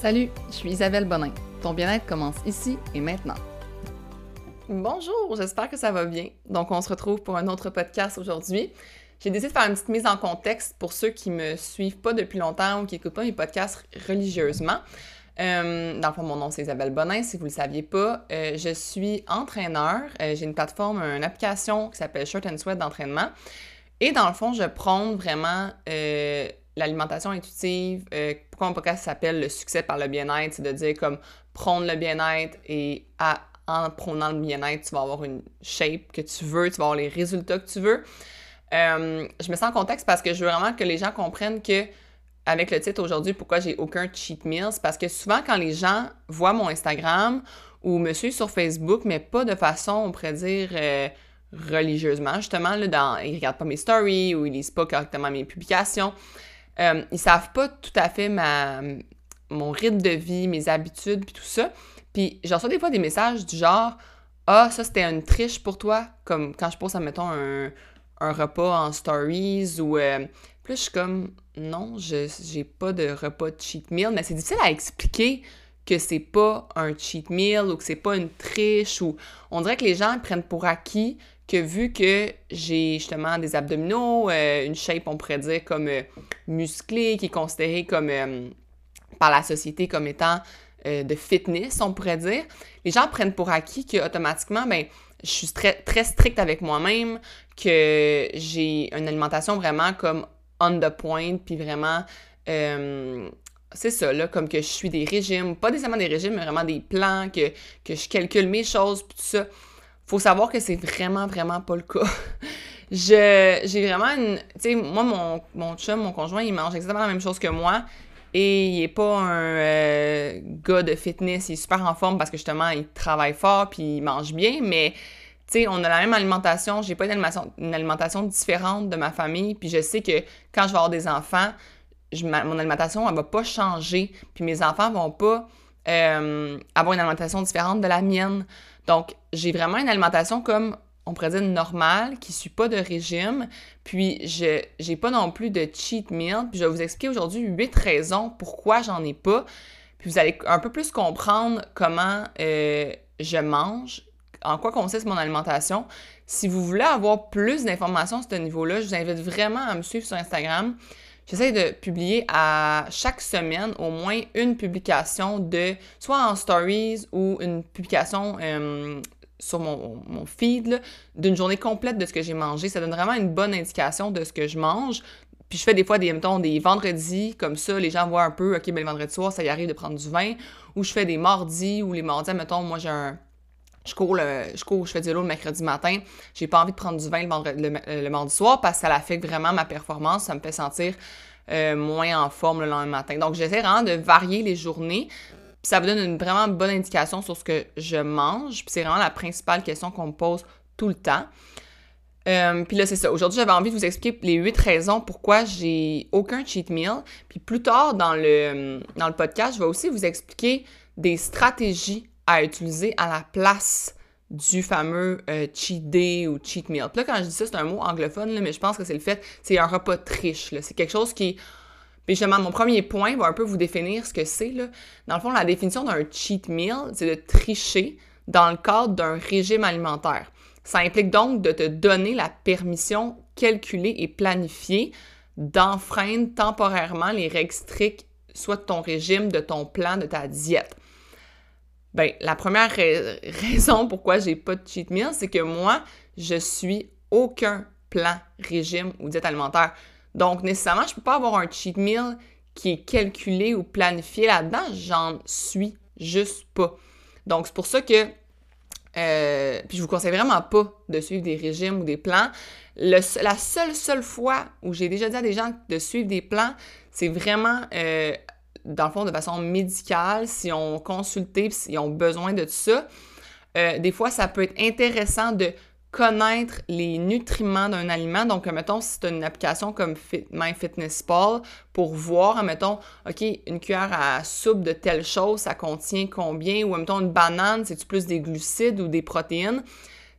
Salut, je suis Isabelle Bonin. Ton bien-être commence ici et maintenant. Bonjour, j'espère que ça va bien. Donc, on se retrouve pour un autre podcast aujourd'hui. J'ai décidé de faire une petite mise en contexte pour ceux qui me suivent pas depuis longtemps ou qui n'écoutent pas mes podcasts religieusement. Euh, dans le fond, mon nom c'est Isabelle Bonin, si vous ne le saviez pas. Euh, je suis entraîneur. Euh, j'ai une plateforme, une application qui s'appelle Shirt and Sweat d'entraînement. Et dans le fond, je prône vraiment l'alimentation intuitive. Pourquoi mon podcast s'appelle Le succès par le bien-être? C'est de dire comme prône le bien-être et en prônant le bien-être, tu vas avoir une shape que tu veux, tu vas avoir les résultats que tu veux. je me sens en contexte parce que je veux vraiment que les gens comprennent que avec le titre aujourd'hui pourquoi j'ai aucun cheat meals parce que souvent quand les gens voient mon Instagram ou me suivent sur Facebook mais pas de façon on pourrait dire euh, religieusement justement là dans ils regardent pas mes stories ou ils lisent pas correctement mes publications euh, ils savent pas tout à fait ma mon rythme de vie mes habitudes puis tout ça. Puis j'en reçois des fois des messages du genre ah ça c'était une triche pour toi comme quand je pose mettons un, un repas en stories ou euh, puis je suis comme, non, je j'ai pas de repas de cheat meal, mais c'est difficile à expliquer que c'est pas un cheat meal ou que c'est pas une triche ou on dirait que les gens prennent pour acquis que vu que j'ai justement des abdominaux, euh, une shape on pourrait dire comme euh, musclée, qui est considérée comme euh, par la société comme étant de fitness, on pourrait dire, les gens prennent pour acquis que automatiquement, ben, je suis très, très stricte avec moi-même, que j'ai une alimentation vraiment comme on the point, puis vraiment, c'est ça, là, comme que je suis des régimes, pas nécessairement des régimes, mais vraiment des plans, que, que je calcule mes choses, puis tout ça. Faut savoir que c'est vraiment, vraiment pas le cas. je, j'ai vraiment une, tu sais, moi, mon, mon chum, mon conjoint, il mange exactement la même chose que moi. Et il est pas un euh, gars de fitness, il est super en forme parce que justement, il travaille fort puis il mange bien, mais tu sais, on a la même alimentation, j'ai pas une alimentation, différente de ma famille, puis je sais que quand je vais avoir des enfants, mon alimentation, elle va pas changer, puis mes enfants vont pas euh, avoir une alimentation différente de la mienne. Donc, j'ai vraiment une alimentation comme, on pourrait dire, normale, qui suit pas de régime, puis je j'ai pas non plus de cheat meal, puis je vais vous expliquer aujourd'hui huit raisons pourquoi j'en ai pas, puis vous allez un peu plus comprendre comment euh, je mange, en quoi consiste mon alimentation. Si vous voulez avoir plus d'informations à ce niveau-là, je vous invite vraiment à me suivre sur Instagram. J'essaie de publier à chaque semaine au moins une publication de soit en stories ou une publication euh, sur mon, feed d'une journée complète de ce que j'ai mangé. Ça donne vraiment une bonne indication de ce que je mange. Puis je fais des fois des, mettons, des vendredis, comme ça, les gens voient un peu, OK, ben le vendredi soir, ça y arrive de prendre du vin. Ou je fais des mardis, ou les mardis, mettons, moi j'ai un, je cours, je cours, je fais du vélo le mercredi matin. J'ai pas envie de prendre du vin le, mardi soir parce que ça affecte vraiment ma performance. Ça me fait sentir euh, moins en forme le lendemain matin. Donc, j'essaie vraiment de varier les journées. ça vous donne une vraiment bonne indication sur ce que je mange. Puis c'est vraiment la principale question qu'on me pose tout le temps. Euh, puis là, c'est ça. Aujourd'hui, j'avais envie de vous expliquer les huit raisons pourquoi j'ai aucun cheat meal. Puis plus tard dans le, dans le podcast, je vais aussi vous expliquer des stratégies à utiliser à la place du fameux euh, cheat day ou cheat meal. Puis là, quand je dis ça, c'est un mot anglophone, mais je pense que c'est le fait, c'est un repas triche. C'est quelque chose qui... Puis justement, mon premier point va un peu vous définir ce que c'est. Dans le fond, la définition d'un cheat meal, c'est de tricher dans le cadre d'un régime alimentaire. Ça implique donc de te donner la permission calculée et planifiée d'enfreindre temporairement les règles strictes, soit de ton régime, de ton plan, de ta diète. Ben, la première raison pourquoi j'ai pas de cheat meal, c'est que moi, je suis aucun plan, régime ou diète alimentaire. Donc, nécessairement, je peux pas avoir un cheat meal qui est calculé ou planifié là-dedans. J'en suis juste pas. Donc, c'est pour ça que euh, puis je vous conseille vraiment pas de suivre des régimes ou des plans. la seule, seule fois où j'ai déjà dit à des gens de suivre des plans, c'est vraiment euh, dans le fond, de façon médicale, si on consulté, s'ils ont besoin de ça, euh, des fois, ça peut être intéressant de connaître les nutriments d'un aliment. Donc, mettons, si tu as une application comme Fit, pour voir, mettons, OK, une cuillère à soupe de telle chose, ça contient combien, ou mettons, une banane, c'est-tu plus des glucides ou des protéines?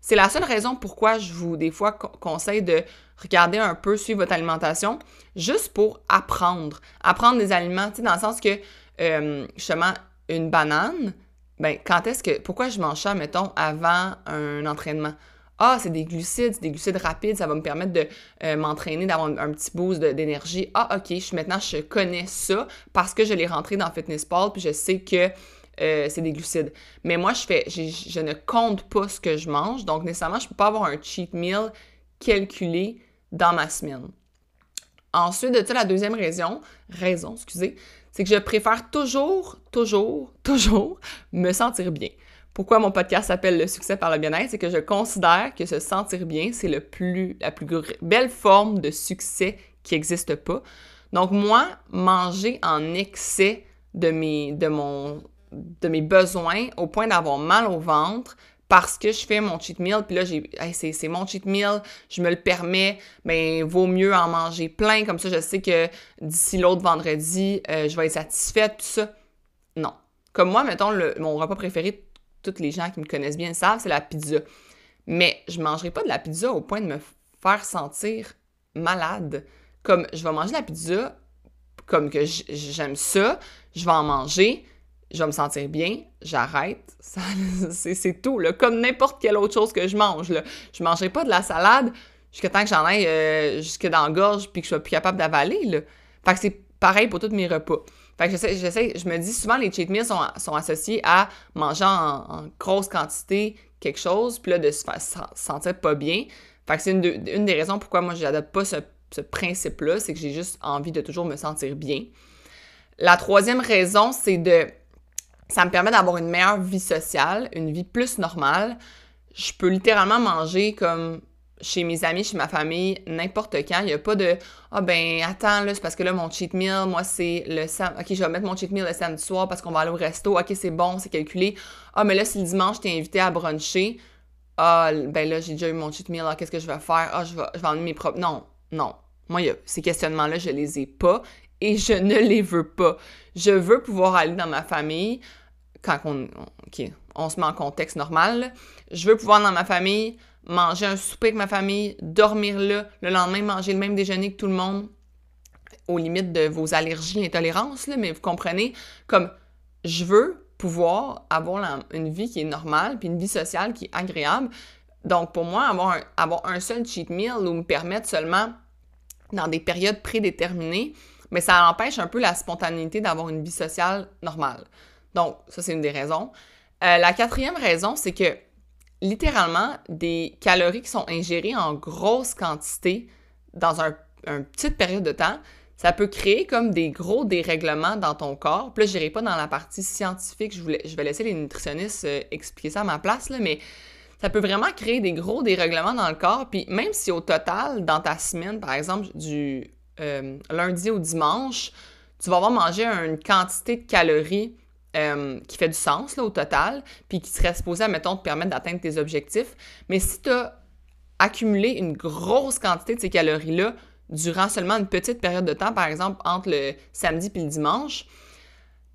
C'est la seule raison pourquoi je vous, des fois, conseille de regarder un peu, suivre votre alimentation, juste pour apprendre. Apprendre des aliments, tu sais, dans le sens que euh, justement une banane, ben quand est-ce que pourquoi je mange ça mettons avant un entraînement? Ah, c'est des glucides, des glucides rapides, ça va me permettre de euh, m'entraîner, d'avoir un, petit boost d'énergie. Ah, ok, maintenant je connais ça parce que je l'ai rentré dans Fitness Pal, puis je sais que euh, c'est des glucides. Mais moi, je fais, je ne compte pas ce que je mange, donc nécessairement, je ne peux pas avoir un cheat meal calculé dans ma semaine. Ensuite de ça, la deuxième raison, raison, excusez, c'est que je préfère toujours, toujours, toujours me sentir bien. Pourquoi mon podcast s'appelle Le succès par le bien-être? C'est que je considère que se sentir bien, c'est la plus belle forme de succès qui n'existe pas. Donc, moi, manger en excès de mon, de mes besoins au point d'avoir mal au ventre parce que je fais mon cheat meal, puis là, c'est, mon cheat meal, je me le permets, mais vaut mieux en manger plein, comme ça, je sais que d'ici l'autre vendredi, euh, je vais être satisfaite, tout ça. Non. Comme moi, mettons, le, mon repas préféré toutes les gens qui me connaissent bien savent, c'est la pizza. Mais je mangerai pas de la pizza au point de me faire sentir malade. Comme je vais manger la pizza, comme que j'aime ça, je vais en manger, je vais me sentir bien, j'arrête. C'est tout, là. Comme n'importe quelle autre chose que je mange, là. Je ne mangerai pas de la salade jusqu'à temps que j'en aille euh, jusque dans la gorge puis que je sois plus capable d'avaler. Fait que c'est pareil pour tous mes repas. Fait que j'essaie, je me dis souvent les cheat meals sont, sont associés à manger en, grosse quantité quelque chose, puis là de se, faire, sentir pas bien. Fait que c'est une, une, des raisons pourquoi moi j'adopte pas ce, ce principe-là, c'est que j'ai juste envie de toujours me sentir bien. La troisième raison, c'est de ça me permet d'avoir une meilleure vie sociale, une vie plus normale. Je peux littéralement manger comme chez mes amis, chez ma famille, n'importe quand. Il n'y a pas de Ah ben attends, là, c'est parce que là, mon cheat meal, moi, c'est le samedi. Ok, je vais mettre mon cheat meal le samedi soir parce qu'on va aller au resto. Ok, c'est bon, c'est calculé. Ah, mais là, si le dimanche, t'es invité à bruncher, ah, ben là, j'ai déjà eu mon cheat meal, qu'est-ce que je vais faire? Ah, je vais, je vais emmener mes propres. Non, non. Moi, ces questionnements-là, je les ai pas et je ne les veux pas. Je veux pouvoir aller dans ma famille quand on. Se met en contexte normal. Je veux pouvoir dans ma famille manger un souper avec ma famille, dormir là, le lendemain manger le même déjeuner que tout le monde, aux limites de vos allergies, intolérances, là, mais vous comprenez, comme je veux pouvoir avoir une vie qui est normale, puis une vie sociale qui est agréable. Donc, pour moi, avoir un, avoir un seul cheat meal ou me permettre seulement dans des périodes prédéterminées, mais ça empêche un peu la spontanéité d'avoir une vie sociale normale. Donc, ça, c'est une des raisons. Euh, la quatrième raison, c'est que littéralement des calories qui sont ingérées en grosse quantité dans un, une petite période de temps, ça peut créer comme des gros dérèglements dans ton corps. Puis là, je n'irai pas dans la partie scientifique, je, voulais, je vais laisser les nutritionnistes euh, expliquer ça à ma place, là, mais ça peut vraiment créer des gros dérèglements dans le corps. Puis même si au total, dans ta semaine, par exemple, du euh, lundi au dimanche, tu vas avoir mangé une quantité de calories euh, qui fait du sens là, au total, puis qui serait supposé, mettons, te permettre d'atteindre tes objectifs. Mais si tu as accumulé une grosse quantité de ces calories-là durant seulement une petite période de temps, par exemple entre le samedi et le dimanche,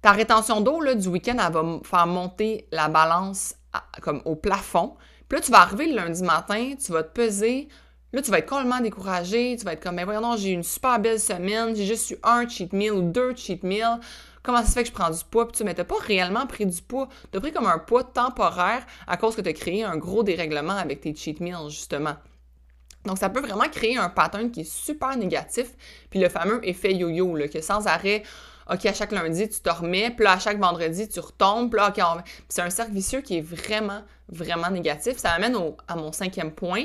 ta rétention d'eau du week-end, elle va faire monter la balance comme au plafond. Puis là, tu vas arriver le lundi matin, tu vas te peser, Là, tu vas être complètement découragé, tu vas être comme, mais ben voyons, j'ai eu une super belle semaine, j'ai juste eu un cheat meal ou deux cheat meals comment ça fait que je prends du poids, puis tu n'as pas réellement pris du poids. Tu as pris comme un poids temporaire à cause que tu as créé un gros dérèglement avec tes cheat meals, justement. Donc, ça peut vraiment créer un pattern qui est super négatif, puis le fameux effet yo-yo, que sans arrêt, OK, à chaque lundi, tu te remets, puis là, à chaque vendredi, tu retombes, puis là, OK, c'est un cercle vicieux qui est vraiment, vraiment négatif. Ça amène à mon cinquième point,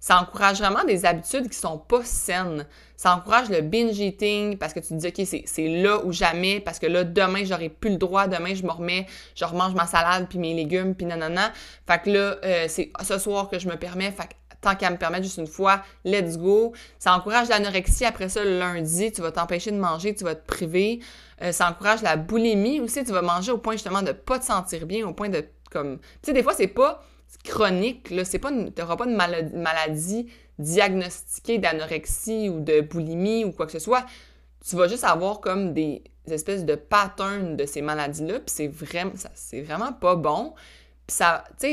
ça encourage vraiment des habitudes qui sont pas saines. Ça encourage le binge eating parce que tu te dis, OK, c'est là ou jamais, parce que là, demain, j'aurai plus le droit. Demain, je me remets, je remange ma salade, puis mes légumes, puis nanana. Fait que là, euh, c'est ce soir que je me permets. Fait que tant qu'à me permettre juste une fois, let's go. Ça encourage l'anorexie. Après ça, le lundi, tu vas t'empêcher de manger, tu vas te priver. Euh, ça encourage la boulimie aussi. Tu vas manger au point justement de pas te sentir bien, au point de comme. Tu sais, des fois, c'est pas chronique, là, c'est pas, de maladie, diagnostiquée d'anorexie ou de boulimie ou quoi que ce soit. Tu vas juste avoir comme des espèces de patterns de ces maladies-là, puis c'est vraiment, c'est vraiment pas bon. Puis ça, tu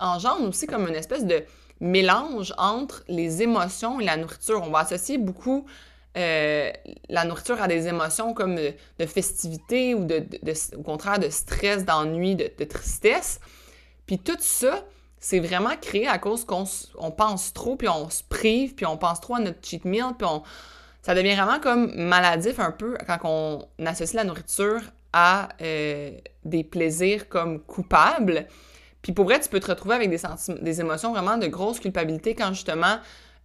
engendre aussi comme une espèce de mélange entre les émotions et la nourriture. On va associer beaucoup euh, la nourriture a des émotions comme de, festivité ou de, au contraire de stress, d'ennui, de, tristesse. Puis tout ça, c'est vraiment créé à cause qu'on on pense trop, puis on se prive, puis on pense trop à notre cheat meal, puis on, ça devient vraiment comme maladif un peu quand on associe la nourriture à euh, des plaisirs comme coupables. Puis pour vrai, tu peux te retrouver avec des, des émotions vraiment de grosse culpabilité quand justement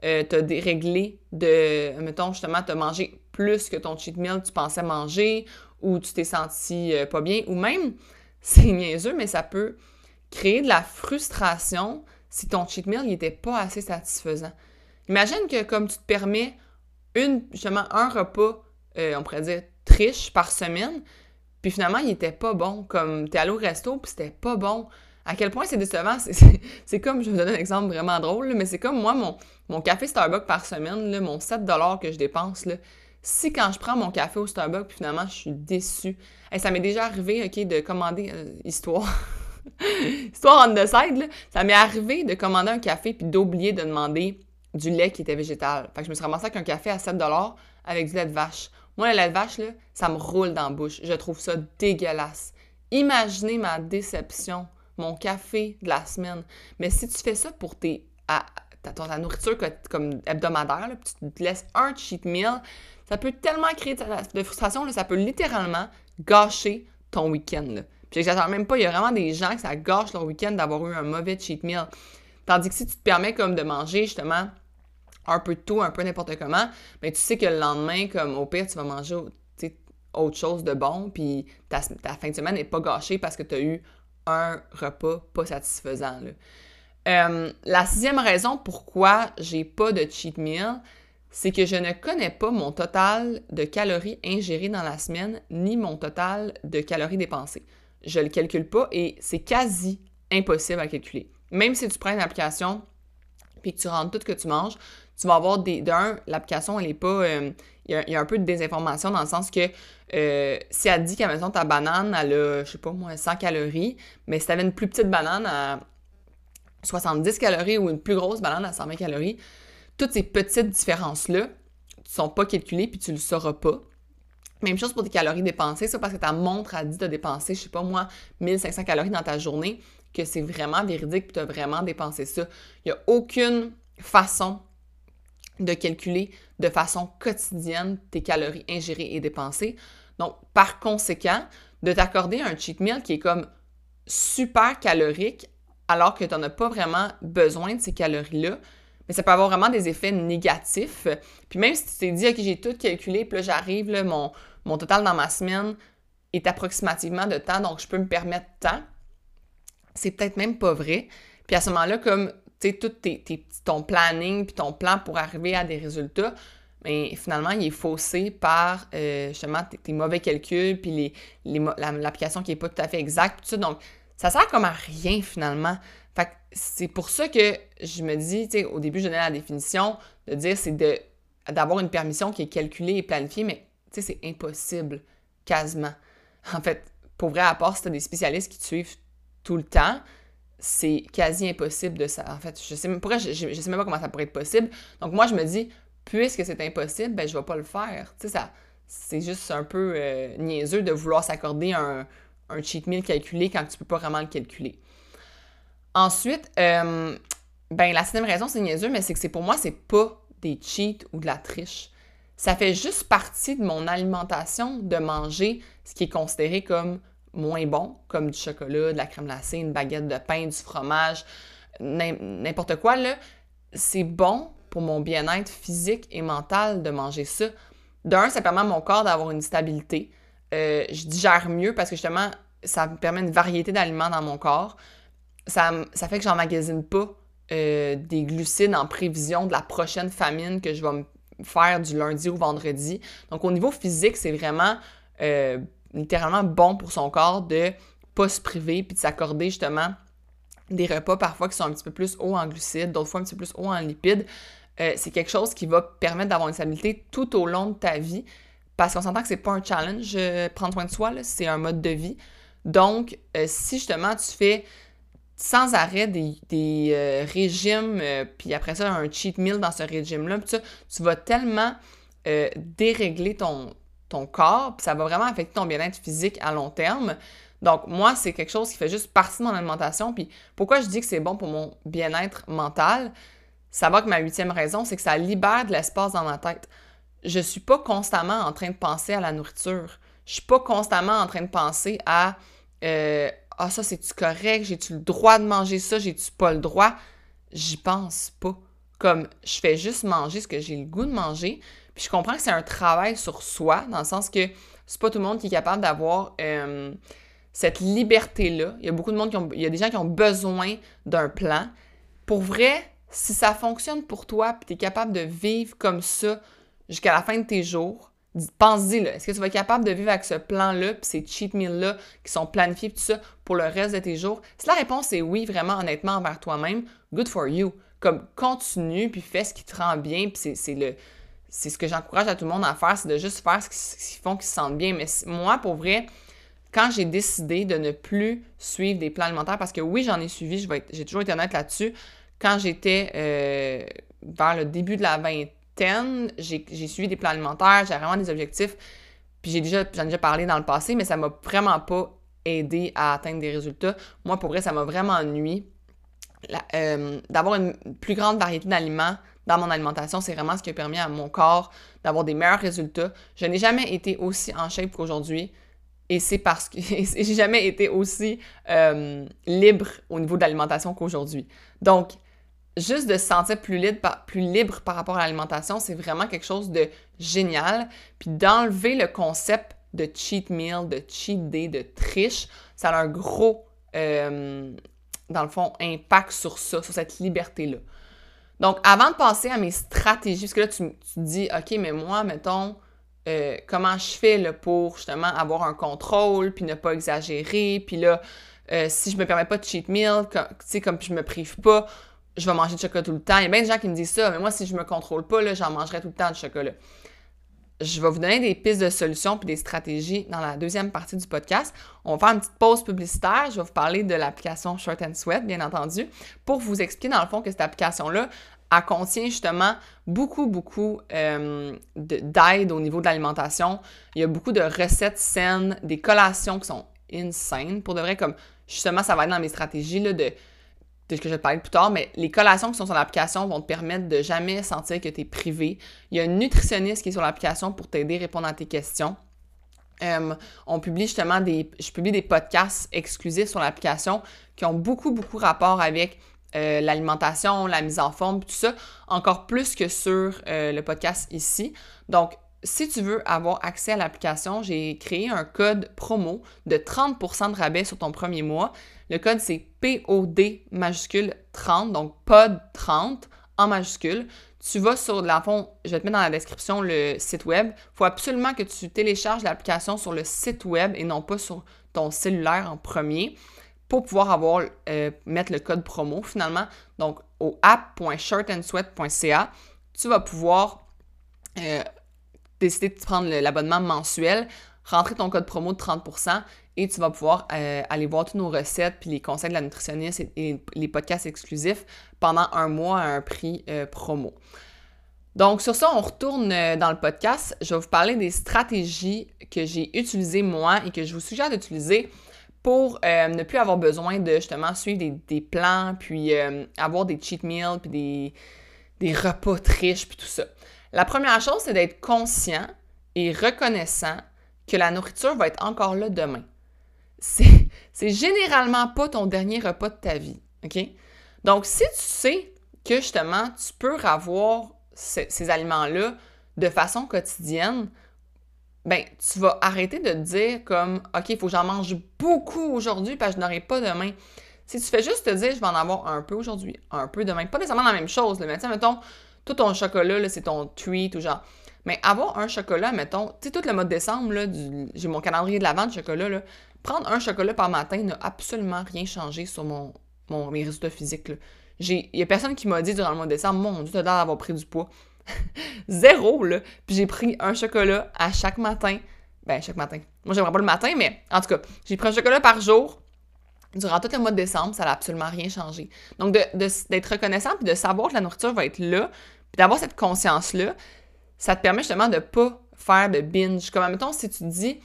euh, t'as déréglé de, mettons, justement, t'as mangé plus que ton cheat meal tu pensais manger, ou tu t'es senti euh, pas bien, ou même, c'est niaiseux, mais ça peut créer de la frustration si ton cheat meal n'était pas assez satisfaisant. Imagine que comme tu te permets une, un repas, euh, on pourrait dire triche par semaine, puis finalement, il était pas bon. Comme t'es allé au resto, puis c'était pas bon à quel point c'est décevant. C'est comme, je vais vous donner un exemple vraiment drôle, mais c'est comme moi, mon, café Starbucks par semaine, mon 7 que je dépense, si quand je prends mon café au Starbucks, puis finalement, je suis déçue. et ça m'est déjà arrivé, OK, de commander, euh, histoire, histoire on the side, ça m'est arrivé de commander un café puis d'oublier de demander du lait qui était végétal. Fait que je me suis ramassée avec un café à 7 avec du lait de vache. Moi, le lait de vache, ça me roule dans la bouche. Je trouve ça dégueulasse. Imaginez ma déception mon café de la semaine. Mais si tu fais ça pour tes, à, ta, nourriture comme hebdomadaire, puis tu te laisses un cheat meal, ça peut tellement créer de, frustration, ça peut littéralement gâcher ton week-end. Puis j'exagère même pas, il y a vraiment des gens que ça gâche leur week-end d'avoir eu un mauvais cheat meal. Tandis que si tu te permets comme de manger justement un peu de tout, un peu n'importe comment, mais ben, tu sais que le lendemain, comme au pire, tu vas manger autre chose de bon, puis ta, ta fin de semaine n'est pas gâchée parce que tu as eu un repas pas satisfaisant. Euh, la sixième raison pourquoi j'ai pas de cheat meal, c'est que je ne connais pas mon total de calories ingérées dans la semaine, ni mon total de calories dépensées. Je le calcule pas et c'est quasi impossible à calculer. Même si tu prends une application puis que tu rentres tout ce que tu manges, tu vas avoir des. D'un, l'application, elle est pas. Euh, il y, a un peu de désinformation dans le sens que euh, si elle dit qu'à maison ta banane, elle a, je sais pas moi, 100 calories, mais si tu avais une plus petite banane à 70 calories ou une plus grosse banane à 120 calories, toutes ces petites différences-là ne sont pas calculées puis tu le sauras pas. Même chose pour tes calories dépensées, ça parce que ta montre a dit de dépenser, je sais pas moi, 1500 calories dans ta journée, que c'est vraiment véridique puis tu as vraiment dépensé ça. Il n'y a aucune façon de calculer de façon quotidienne tes calories ingérées et dépensées. Donc, par conséquent, de t'accorder un cheat meal qui est comme super calorique alors que tu n'en as pas vraiment besoin de ces calories-là, mais ça peut avoir vraiment des effets négatifs. Puis même si tu t'es dit, OK, j'ai tout calculé, puis là, j'arrive, mon, mon total dans ma semaine est approximativement de temps, donc je peux me permettre tant, c'est peut-être même pas vrai. Puis à ce moment-là, comme tu sais, tout ton planning puis ton plan pour arriver à des résultats, mais finalement, il est faussé par euh, justement tes, mauvais calculs puis les, l'application qui n'est pas tout à fait exacte, tout ça. Donc, ça sert comme à rien finalement. Fait c'est pour ça que je me dis, tu sais, au début, je donnais la définition de dire c'est de, d'avoir une permission qui est calculée et planifiée, mais c'est impossible, quasiment. En fait, pour vrai, à part si tu as des spécialistes qui te suivent tout le temps, c'est quasi impossible de ça. En fait, je sais, même, je, sais même pas comment ça pourrait être possible. Donc, moi, je me dis, puisque c'est impossible, ben, je vais pas le faire. Tu ça, c'est juste un peu euh, niaiseux de vouloir s'accorder un, un, cheat meal calculé quand tu peux pas vraiment le calculer. Ensuite, euh, ben, la septième raison, c'est niaiseux, mais c'est que c'est pour moi, c'est pas des cheats ou de la triche. Ça fait juste partie de mon alimentation de manger ce qui est considéré comme moins bon, comme du chocolat, de la crème glacée, une baguette de pain, du fromage, n'importe quoi, là, c'est bon pour mon bien-être physique et mental de manger ça. D'un, ça permet à mon corps d'avoir une stabilité. Euh, je digère mieux parce que justement, ça me permet une variété d'aliments dans mon corps. Ça, fait que j'emmagasine pas euh, des glucides en prévision de la prochaine famine que je vais me faire du lundi au vendredi. Donc, au niveau physique, c'est vraiment euh, littéralement bon pour son corps de pas se priver puis de s'accorder justement des repas parfois qui sont un petit peu plus hauts en glucides, d'autres fois un petit peu plus hauts en lipides. Euh, c'est quelque chose qui va permettre d'avoir une stabilité tout au long de ta vie parce qu'on s'entend que c'est pas un challenge, prendre soin de soi, c'est un mode de vie. Donc, si justement tu fais sans arrêt des, régimes, puis après ça, un cheat meal dans ce régime-là, tu vas tellement euh, dérégler ton, ton corps, puis ça va vraiment affecter ton bien-être physique à long terme. Donc, moi, c'est quelque chose qui fait juste partie de mon alimentation. Puis, pourquoi je dis que c'est bon pour mon bien-être mental? Ça va que ma huitième raison, c'est que ça libère de l'espace dans ma tête. Je suis pas constamment en train de penser à la nourriture. Je suis pas constamment en train de penser à euh, Ah, ça, c'est-tu correct? J'ai-tu le droit de manger ça? J'ai-tu pas le droit? J'y pense pas. Comme je fais juste manger ce que j'ai le goût de manger. Puis je comprends que c'est un travail sur soi, dans le sens que c'est pas tout le monde qui est capable d'avoir euh, cette liberté-là. Il y a beaucoup de monde qui ont. Il y a des gens qui ont besoin d'un plan. Pour vrai, si ça fonctionne pour toi, puis tu es capable de vivre comme ça jusqu'à la fin de tes jours, pense-y, là, est-ce que tu vas être capable de vivre avec ce plan-là, puis ces cheat meals-là qui sont planifiés, tout ça, pour le reste de tes jours? Si la réponse est oui, vraiment, honnêtement, envers toi-même, good for you. Comme, continue, puis fais ce qui te rend bien, puis c'est le... C'est ce que j'encourage à tout le monde à faire, c'est de juste faire ce qu'ils font qu'ils se sentent bien. Mais moi, pour vrai, quand j'ai décidé de ne plus suivre des plans alimentaires, parce que oui, j'en ai suivi, j'ai toujours été honnête là-dessus, quand j'étais euh, vers le début de la vingtaine, j'ai suivi des plans alimentaires, j'ai vraiment des objectifs. Puis j'ai déjà, j'en ai déjà parlé dans le passé, mais ça m'a vraiment pas aidé à atteindre des résultats. Moi, pour vrai, ça m'a vraiment ennuyé. Euh, d'avoir une plus grande variété d'aliments dans mon alimentation, c'est vraiment ce qui a permis à mon corps d'avoir des meilleurs résultats. Je n'ai jamais été aussi en shape qu'aujourd'hui. Et c'est parce que j'ai jamais été aussi euh, libre au niveau de l'alimentation qu'aujourd'hui. Donc, juste de se sentir plus libre, par, rapport à l'alimentation, c'est vraiment quelque chose de génial. Puis d'enlever le concept de cheat meal, de cheat day, de triche, ça a un gros, euh, dans le fond, impact sur ça, sur cette liberté-là. Donc, avant de passer à mes stratégies, parce que là, tu, dis, OK, mais moi, mettons, euh, comment je fais pour justement avoir un contrôle, puis ne pas exagérer, puis là, euh, si je me permets pas de cheat meal, tu sais, comme je me prive pas, je vais manger du chocolat tout le temps. Il y a bien des gens qui me disent ça, mais moi, si je me contrôle pas, j'en mangerai tout le temps du chocolat. Je vais vous donner des pistes de solutions puis des stratégies dans la deuxième partie du podcast. On va faire une petite pause publicitaire. Je vais vous parler de l'application Short and Sweat, bien entendu, pour vous expliquer dans le fond que cette application-là, elle contient justement beaucoup, beaucoup euh, d'aide au niveau de l'alimentation. Il y a beaucoup de recettes saines, des collations qui sont insane. Pour de vrai, comme justement, ça va être dans mes stratégies là, de de ce que je vais te parler plus tard, mais les collations qui sont sur l'application vont te permettre de jamais sentir que tu es privé. Il y a un nutritionniste qui est sur l'application pour t'aider à répondre à tes questions. Euh, on publie justement des. Je publie des podcasts exclusifs sur l'application qui ont beaucoup, beaucoup rapport avec euh, l'alimentation, la mise en forme, tout ça, encore plus que sur euh, le podcast ici. Donc, si tu veux avoir accès à l'application, j'ai créé un code promo de 30% de rabais sur ton premier mois. Le code, c'est POD majuscule 30, donc POD 30 en majuscule. Tu vas sur, la fond, je vais te mettre dans la description le site web. Il faut absolument que tu télécharges l'application sur le site web et non pas sur ton cellulaire en premier pour pouvoir avoir, euh, mettre le code promo finalement. Donc, au app.shirtandsweat.ca, tu vas pouvoir euh, décider de prendre l'abonnement mensuel, rentrer ton code promo de 30% et tu vas pouvoir euh, aller voir toutes nos recettes, puis les conseils de la nutritionniste et, les podcasts exclusifs pendant un mois à un prix euh, promo. Donc sur ça, on retourne euh, dans le podcast. Je vais vous parler des stratégies que j'ai utilisées moi et que je vous suggère d'utiliser pour ne plus avoir besoin de justement suivre des, plans, puis avoir des cheat meals, puis des, des repas triches, puis tout ça. La première chose, c'est d'être conscient et reconnaissant que la nourriture va être encore là demain c'est généralement pas ton dernier repas de ta vie. OK? Donc, si tu sais que justement, tu peux avoir ces aliments-là de façon quotidienne, ben, tu vas arrêter de te dire comme, OK, il faut que j'en mange beaucoup aujourd'hui parce que je n'aurai pas demain. Si tu fais juste te dire, je vais en avoir un peu aujourd'hui, un peu demain, pas nécessairement la même chose, mais tiens, mettons, tout ton chocolat, c'est ton treat ou genre. Mais avoir un chocolat, mettons, tu sais, tout le mois de décembre, j'ai mon calendrier de la vente de chocolat, là, prendre un chocolat par matin n'a absolument rien changé sur mon, mon mes résultats physiques. Il y a personne qui m'a dit durant le mois de décembre, mon Dieu, t'as l'air d'avoir pris du poids. Zéro, là. Puis j'ai pris un chocolat à chaque matin. Ben, chaque matin. Moi, j'aimerais pas le matin, mais en tout cas, j'ai pris un chocolat par jour durant tout le mois de décembre. Ça n'a absolument rien changé. Donc, d'être reconnaissant puis de savoir que la nourriture va être là, puis d'avoir cette conscience-là, ça te permet justement de pas faire de binge. Comme, mettons, si tu te dis,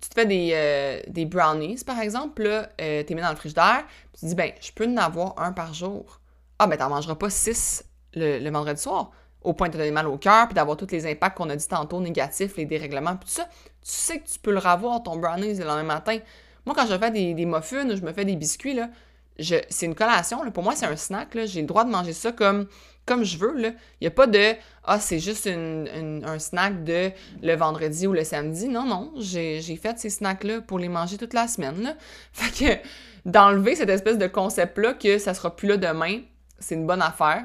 tu te fais des, euh, des brownies, par exemple, là, euh, t'es mis dans le frigidaire, puis tu te dis, ben, je peux en avoir un par jour. Ah, ben, t'en mangeras pas six le, vendredi soir, au point de te donner mal au cœur, puis d'avoir tous les impacts qu'on a dit tantôt, négatifs, les dérèglements, puis tout ça. Tu sais que tu peux le revoir, ton brownies, le lendemain matin. Moi, quand je fais des, des muffins ou je me fais des biscuits, là, c'est une collation. Là. Pour moi, c'est un snack. J'ai le droit de manger ça comme, comme je veux. Il n'y a pas de Ah, c'est juste un snack de le vendredi ou le samedi. Non, non. J'ai fait ces snacks-là pour les manger toute la semaine. Fait que d'enlever cette espèce de concept-là que ça sera plus là demain, c'est une bonne affaire.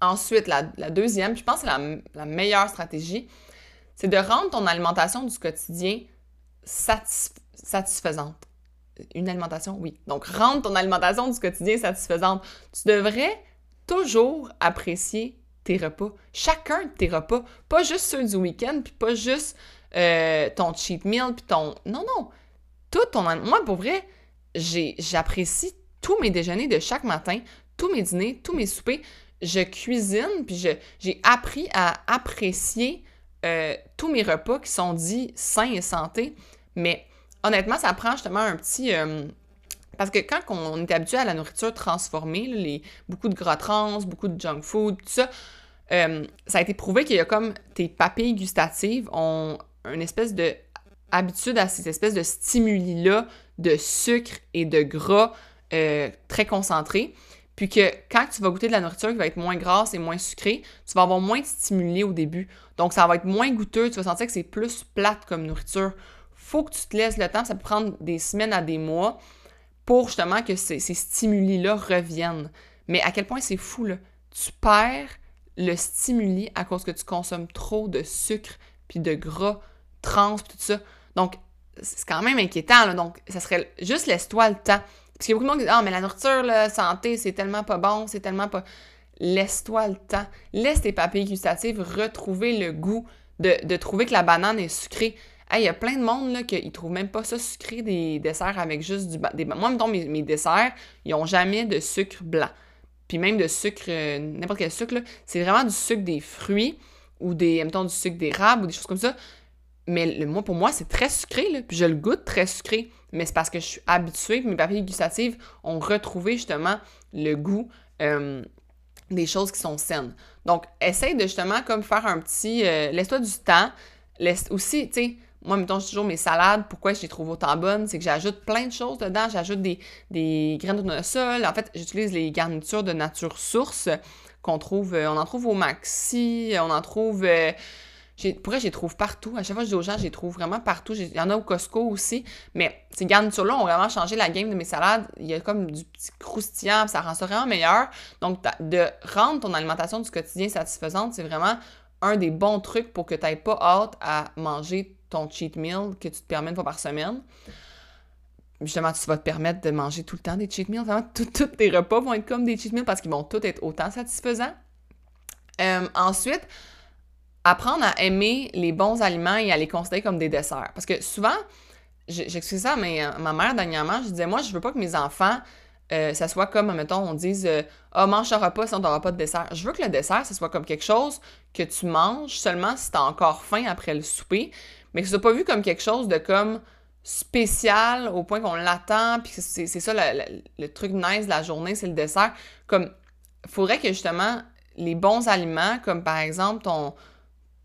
Ensuite, la, deuxième, je pense que c'est la, meilleure stratégie, c'est de rendre ton alimentation du quotidien satisfaisante une alimentation, oui. Donc, rendre ton alimentation du quotidien satisfaisante. Tu devrais toujours apprécier tes repas. Chacun de tes repas. Pas juste ceux du week-end, puis pas juste euh, ton cheat meal, puis ton... Non, non. Tout ton... Moi, pour vrai, j'apprécie tous mes déjeuners de chaque matin, tous mes dîners, tous mes soupers. Je cuisine, puis j'ai appris à apprécier euh, tous mes repas qui sont dits sains et santé. Mais honnêtement, ça prend justement un petit. Euh, parce que quand on est habitué à la nourriture transformée, beaucoup de gras trans, beaucoup de junk food, tout ça, euh, ça a été prouvé qu'il y a comme tes papilles gustatives ont une espèce de habitude à ces espèces de stimuli-là de sucre et de gras euh, très concentrés. Puis que quand tu vas goûter de la nourriture qui va être moins grasse et moins sucrée, tu vas avoir moins de stimuli au début. Donc ça va être moins goûteux, tu vas sentir que c'est plus plate comme nourriture faut que tu te laisses le temps, ça peut prendre des semaines à des mois pour justement que ces, stimuli-là reviennent. Mais à quel point c'est fou, là. Tu perds le stimuli à cause que tu consommes trop de sucre, puis de gras, trans, tout ça. Donc, c'est quand même inquiétant, là. Donc, ça serait juste laisse-toi le temps. Parce qu'il y a beaucoup de monde qui disent Ah, mais la nourriture, la santé, c'est tellement pas bon, c'est tellement pas. Laisse-toi le temps. Laisse tes papilles gustatives retrouver le goût de trouver que la banane est sucrée il y a plein de monde là, qui trouvent même pas ça sucré des desserts avec juste du. Moi, mettons, mes, desserts, ils ont jamais de sucre blanc. Puis même de sucre, euh, n'importe quel sucre, c'est vraiment du sucre des fruits ou des, mettons, du sucre d'érable ou des choses comme ça. Mais le, moi, pour moi, c'est très sucré, là, puis je le goûte très sucré. Mais c'est parce que je suis habituée, mes papilles gustatives ont retrouvé justement le goût euh, des choses qui sont saines. Donc, essaye de justement comme faire un petit... Euh, laisse-toi du temps. Laisse aussi, tu sais, moi, mettons, toujours mes salades, pourquoi je les trouve autant bonnes, c'est que j'ajoute plein de choses dedans. J'ajoute des, des graines de tournesol. En fait, j'utilise les garnitures de nature source qu'on trouve, euh, on en trouve au Maxi, on en trouve... Euh, pourquoi je les trouve partout. À chaque fois que je dis aux gens, je les trouve vraiment partout. Il y en a au Costco aussi. Mais ces garnitures-là ont vraiment changé la game de mes salades. Il y a comme du petit croustillant, ça rend ça vraiment meilleur. Donc, de rendre ton alimentation du quotidien satisfaisante, c'est vraiment un des bons trucs pour que tu n'aies pas hâte à manger ton cheat meal que tu te permets une fois par semaine. Justement, tu vas te permettre de manger tout le temps des cheat meals. Tous tes repas vont être comme des cheat meals parce qu'ils vont tous être autant satisfaisants. Euh, ensuite, apprendre à aimer les bons aliments et à les considérer comme des desserts. Parce que souvent, j'explique ça à ma mère dernièrement, je disais, moi, je veux pas que mes enfants, euh, ça soit comme, mettons, on dise, euh, oh, mange un repas si on n'aura pas de dessert. Je veux que le dessert, ça soit comme quelque chose que tu manges seulement si tu as encore faim après le souper, mais que ce soit pas vu comme quelque chose de comme spécial au point qu'on l'attend, puis c'est ça le, truc nice de la journée, c'est le dessert. Comme, faudrait que justement, les bons aliments, comme par exemple ton,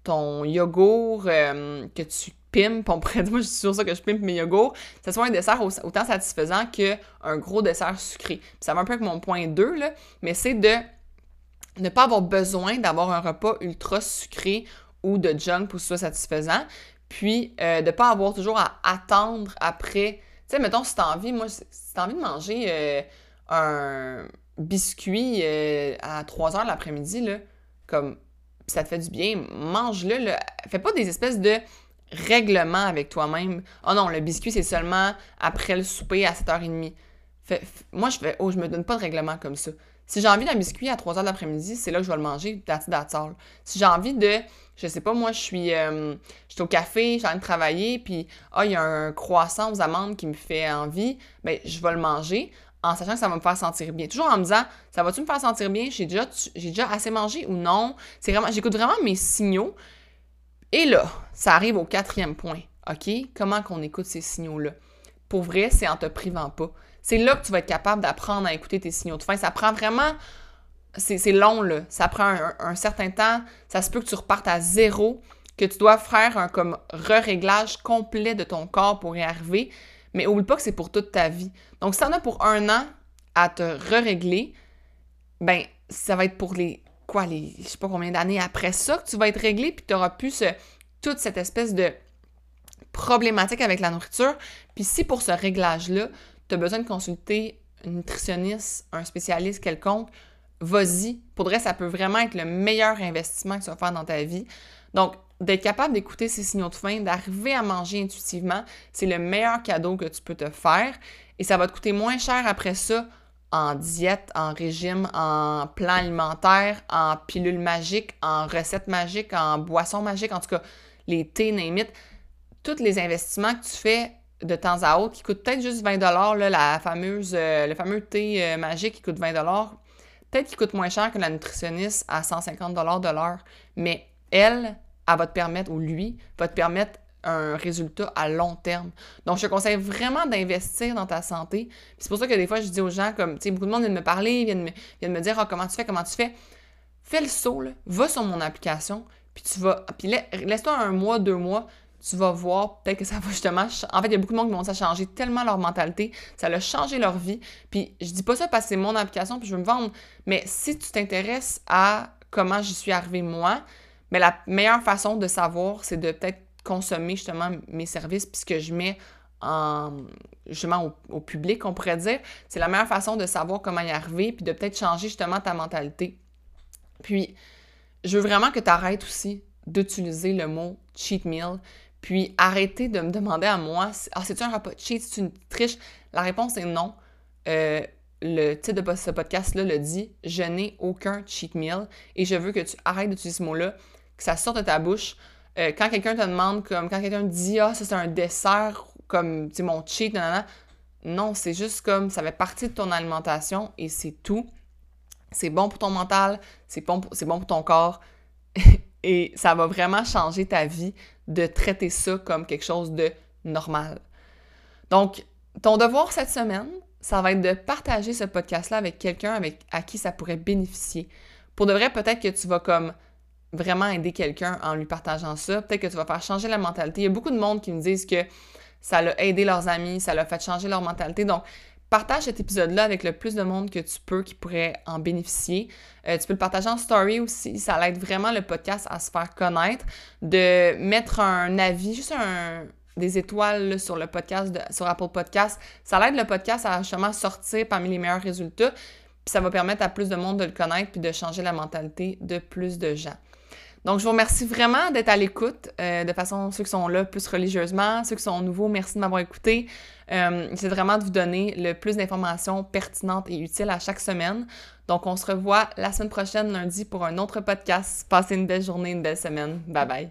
ton yogourt euh, que tu pimpes, on pourrait moi je suis sûre ça que je pimpe mes yogourts, ça soit un dessert autant satisfaisant qu'un gros dessert sucré. ça va un peu avec mon point 2, là, mais c'est de ne pas avoir besoin d'avoir un repas ultra sucré ou de junk pour que ce soit satisfaisant, puis, euh, de pas avoir toujours à attendre après. Tu sais, mettons, si t'as envie, moi, si t'as envie de manger euh, un biscuit euh, à 3 heures l'après-midi, là, comme ça te fait du bien, mange-le. Là. Fais pas des espèces de règlements avec toi-même. Oh non, le biscuit, c'est seulement après le souper à 7h30. moi, je fais, oh, je me donne pas de règlement comme ça. Si j'ai envie d'un biscuit à 3 heures l'après-midi, c'est là que je vais le manger, Si j'ai envie de je sais pas, moi, je suis, euh, au café, j'ai envie de travailler, puis ah, il y a un croissant aux amandes qui me fait envie, ben je vais le manger en sachant que ça va me faire sentir bien. Toujours en me disant, ça va-tu me faire sentir bien? J'ai déjà, j'ai déjà assez mangé ou non? C'est vraiment, j'écoute vraiment mes signaux. Et là, ça arrive au quatrième point. OK? Comment qu'on écoute ces signaux-là? Pour vrai, c'est en te privant pas. C'est là que tu vas être capable d'apprendre à écouter tes signaux de. Ça prend vraiment. C'est long, là. Ça prend un, certain temps. Ça se peut que tu repartes à zéro, que tu dois faire un comme re-réglage complet de ton corps pour y arriver. Mais oublie pas que c'est pour toute ta vie. Donc, si t'en as pour un an à te re-régler, ben, ça va être pour les. Quoi, les. Je sais pas combien d'années après ça que tu vas être réglé, puis tu auras plus toute cette espèce de problématique avec la nourriture. Puis si pour ce réglage-là, tu as besoin de consulter un nutritionniste, un spécialiste quelconque, vas-y. Pour vrai, ça peut vraiment être le meilleur investissement que tu vas faire dans ta vie. Donc, d'être capable d'écouter ces signaux de faim, d'arriver à manger intuitivement, c'est le meilleur cadeau que tu peux te faire. Et ça va te coûter moins cher après ça en diète, en régime, en plan alimentaire, en pilule magique, en recette magique, en boisson magique, en tout cas, les thés, name tous les investissements que tu fais de temps à autre qui coûtent peut-être juste 20 là, la fameuse, euh, le fameux thé euh, magique qui coûte 20 peut-être qu'il coûte moins cher que la nutritionniste à 150 de l'heure, mais elle, elle va te permettre, ou lui, va te permettre un résultat à long terme. Donc, je te conseille vraiment d'investir dans ta santé. C'est pour ça que des fois, je dis aux gens, comme, tu sais, beaucoup de monde vient de me parler, vient de me, dire, oh, comment tu fais, comment tu fais? Fais le saut, va sur mon application, puis tu vas, puis laisse-toi un mois, deux mois, tu vas voir peut-être que ça va justement. En fait, il y a beaucoup de monde qui vont changer tellement leur mentalité, ça a changé leur vie. Puis je dis pas ça parce que c'est mon application puis je veux me vendre, mais si tu t'intéresses à comment j'y suis arrivée moi, mais la meilleure façon de savoir, c'est de peut-être consommer justement mes services puis ce que je mets en, justement au, public, on pourrait dire. C'est la meilleure façon de savoir comment y arriver puis de peut-être changer justement ta mentalité. Puis, je veux vraiment que tu arrêtes aussi d'utiliser le mot cheat meal puis arrêtez de me demander à moi, ah, c'est-tu un repas cheat, c'est une triche? La réponse est non. Euh, le titre de ce podcast-là le dit, je n'ai aucun cheat meal et je veux que tu arrêtes d'utiliser ce mot-là, que ça sorte de ta bouche. Euh, quand quelqu'un te demande, comme quand quelqu'un dit, ah, ça c'est un dessert, comme, tu mon cheat, non, non, c'est juste comme, ça fait partie de ton alimentation et c'est tout. C'est bon pour ton mental, c'est bon, bon pour ton corps et ça va vraiment changer ta vie de traiter ça comme quelque chose de normal. Donc, ton devoir cette semaine, ça va être de partager ce podcast-là avec quelqu'un à qui ça pourrait bénéficier. Pour de vrai, peut-être que tu vas comme vraiment aider quelqu'un en lui partageant ça. Peut-être que tu vas faire changer la mentalité. Il y a beaucoup de monde qui me disent que ça l'a aidé leurs amis, ça l'a fait changer leur mentalité. Donc, Partage cet épisode-là avec le plus de monde que tu peux qui pourrait en bénéficier. Euh, tu peux le partager en story aussi. Ça aide vraiment le podcast à se faire connaître. De mettre un avis, juste un, des étoiles sur le podcast, sur Apple Podcast. Ça aide le podcast à justement sortir parmi les meilleurs résultats. Puis ça va permettre à plus de monde de le connaître puis de changer la mentalité de plus de gens. Donc, je vous remercie vraiment d'être à l'écoute. Euh, de façon, ceux qui sont là plus religieusement, ceux qui sont nouveaux, merci de m'avoir écouté. Euh, c'est vraiment de vous donner le plus d'informations pertinentes et utiles à chaque semaine. Donc, on se revoit la semaine prochaine, lundi, pour un autre podcast. Passez une belle journée, une belle semaine. Bye bye.